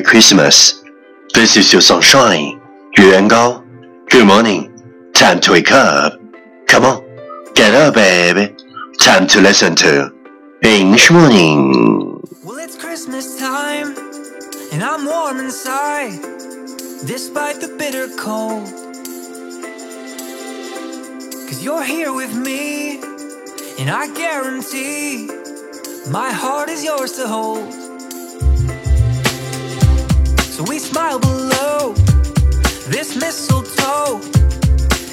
Merry Christmas. This is your sunshine, Yuan Gao. Good morning. Time to wake up. Come on, get up, baby. Time to listen to English Morning. Well, it's Christmas time, and I'm warm inside, despite the bitter cold. Cause you're here with me, and I guarantee my heart is yours to hold. Below this mistletoe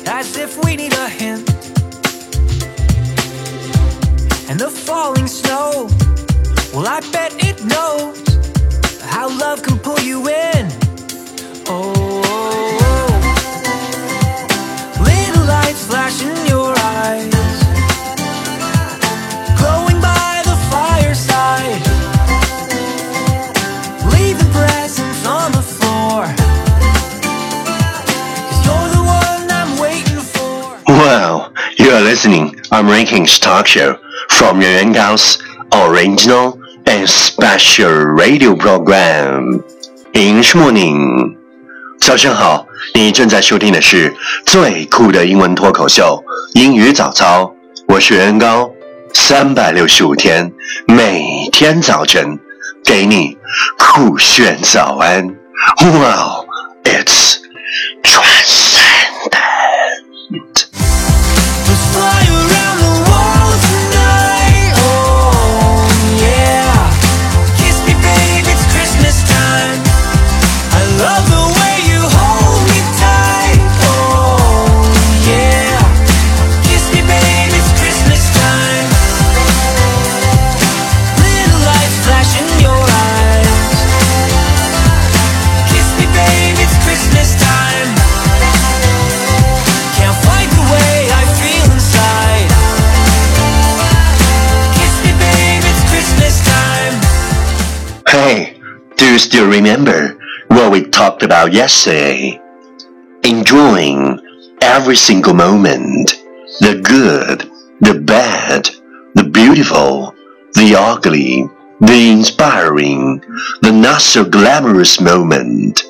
as if we need a hint. And the falling snow, well, I bet it knows how love can pull you in. Oh, oh, oh. little lights flash in your listening American's talk show from Yuan Gao's original and special radio program English Morning。早上好，你正在收听的是最酷的英文脱口秀英语早操，我是袁高，三百六十五天，每天早晨给你酷炫早安。Wow, it's you still remember what we talked about yesterday? Enjoying every single moment, the good, the bad, the beautiful, the ugly, the inspiring, the not so glamorous moment.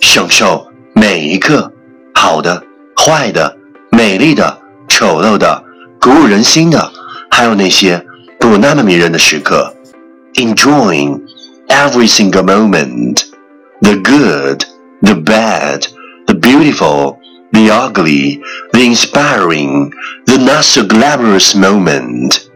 享受每一刻，好的、坏的、美丽的、丑陋的、鼓舞人心的，还有那些不那么迷人的时刻。Enjoying every single moment, the good, the bad, the beautiful, the ugly, the inspiring, the not so glamorous moment.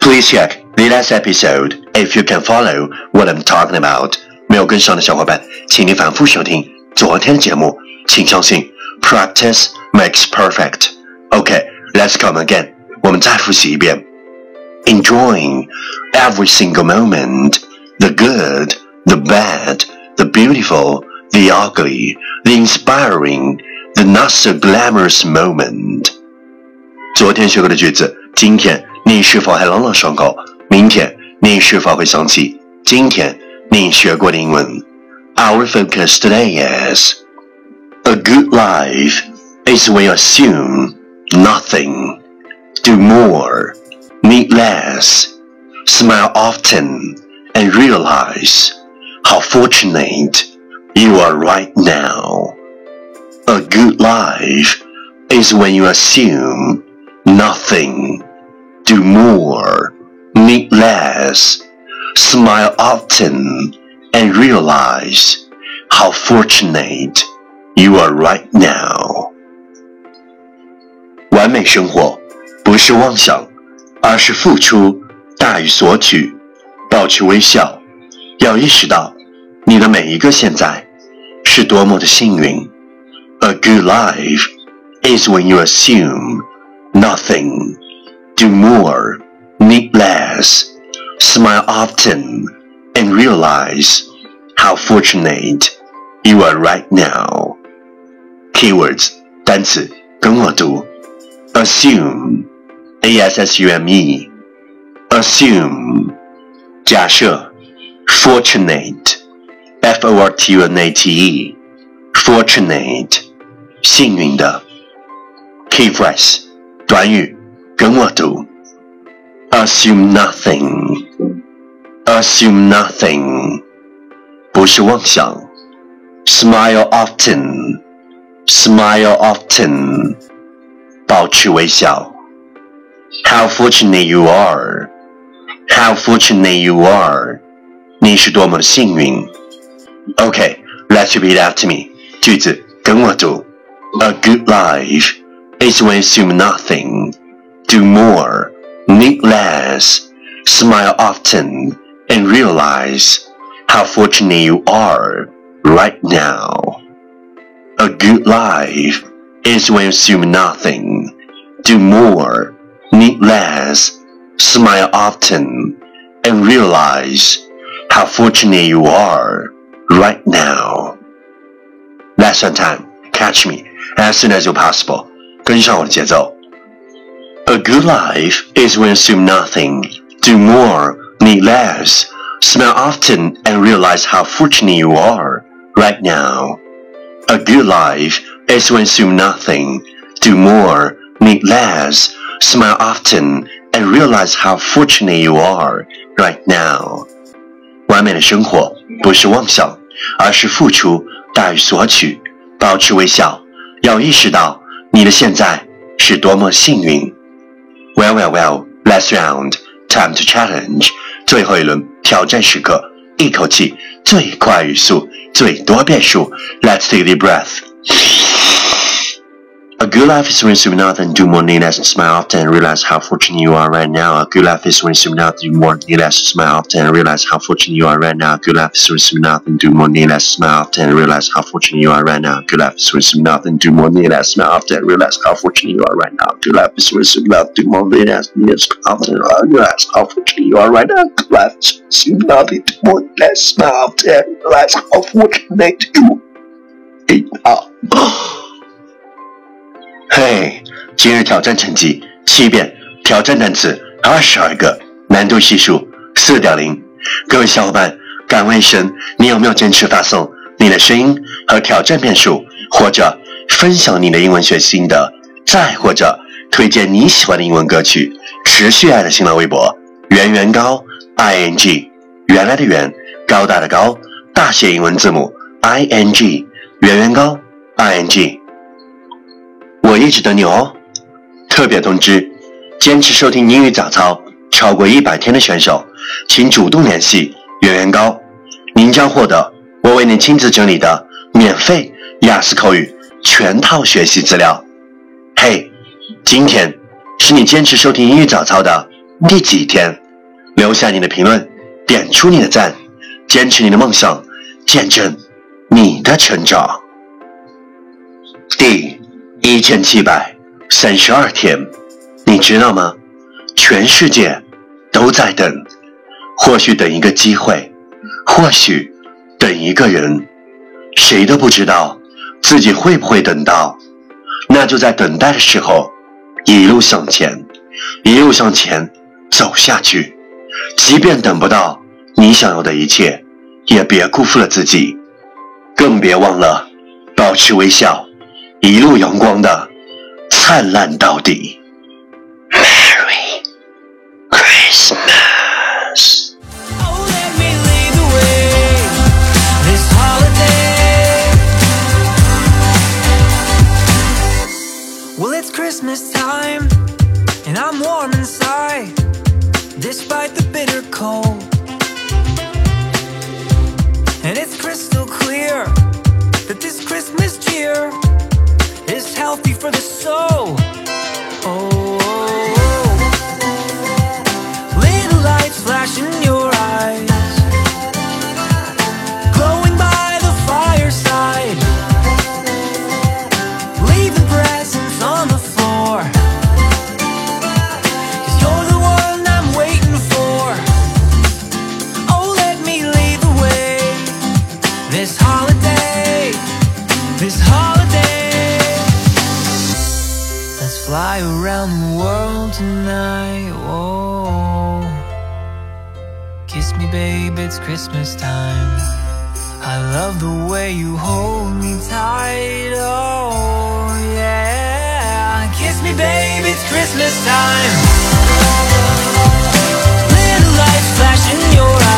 Please check the last episode if you can follow what I'm talking about. 没有跟上的小伙伴，请你反复收听昨天的节目。请相信，practice makes perfect. OK, let's come again. 我们再复习一遍。Enjoying every single moment, the good, the bad, the beautiful, the ugly, the inspiring, the not so glamorous moment. 昨天学过的句子，今天你是否还朗朗上口？明天你是否会想起今天你学过的英文？Our focus today is a good life is when you assume nothing, do more, need less, smile often, and realize how fortunate you are right now. A good life is when you assume nothing, do more, need less, smile often, and realize how fortunate you are right now. 完美生活不是妄想，而是付出大于索取。 保持微笑，要意识到你的每一个现在是多么的幸运。A good life is when you assume nothing, do more, need less, smile often, and realize how fortunate you are right now. Keywords 单词跟我读，assume, a s s u m e, assume 假设，fortunate, f o r t u n a t e, fortunate 幸运的。Key phrase 短语跟我读，assume nothing, assume nothing 不是妄想。Smile often, smile often，保持微笑。How fortunate you are, how fortunate you are，你是多么的幸运。Okay, let's repeat after me. 句子跟我读。A good life is when you assume nothing, do more, need less, smile often, and realize how fortunate you are right now. A good life is when you assume nothing, do more, need less, smile often, and realize how fortunate you are right now. Lesson time. Catch me as soon as you're possible. 跟上我的节奏。A good life is when you assume nothing, do more, need less, smile often, and realize how fortunate you are right now. A good life is when you assume nothing, do more, need less, smile often, and realize how fortunate you are right now. 完美的生活不是妄想，而是付出大于索取。保持微笑，要意识到你的现在是多么幸运。Well, well, well. Last round, time to challenge. 最后一轮挑战时刻，一口气最快语速，最多变数。Let's take a deep breath. A good life is when you zoom and do more need less and smile often and realize how fortunate you are right now. A good life is when you zoom and do more need less and smile often and realize how fortunate you are right now. A good life is when you zoom and do more need less and smile often and realize how fortunate you are right now. A good life is when you zoom and do more need less and smile often and realize how fortunate you are right now. Good life is when you zoom and do more need less and smile often and realize how fortunate you are right now. Good life is when you zoom and do more need less and smile often and realize how fortunate you are. 嘿，今日挑战成绩七遍，挑战单词二十二个，难度系数四点零。各位小伙伴，敢问一声，你有没有坚持发送你的声音和挑战遍数，或者分享你的英文学习心得，再或者推荐你喜欢的英文歌曲？持续爱的新浪微博圆圆高 i n g，原来的圆，高大的高，大写英文字母 i n g，圆圆高 i n g。我一直等你哦！特别通知：坚持收听英语早操超过一百天的选手，请主动联系圆圆高，您将获得我为您亲自整理的免费雅思口语全套学习资料。嘿，今天是你坚持收听英语早操的第几天？留下你的评论，点出你的赞，坚持你的梦想，见证你的成长。第。一千七百三十二天，你知道吗？全世界都在等，或许等一个机会，或许等一个人，谁都不知道自己会不会等到。那就在等待的时候，一路向前，一路向前走下去。即便等不到你想要的一切，也别辜负了自己，更别忘了保持微笑。一路阳光的灿烂到底。For the soul. me, babe, it's Christmas time. I love the way you hold me tight, oh yeah. Kiss me, babe, it's Christmas time. Little lights flash in your eyes.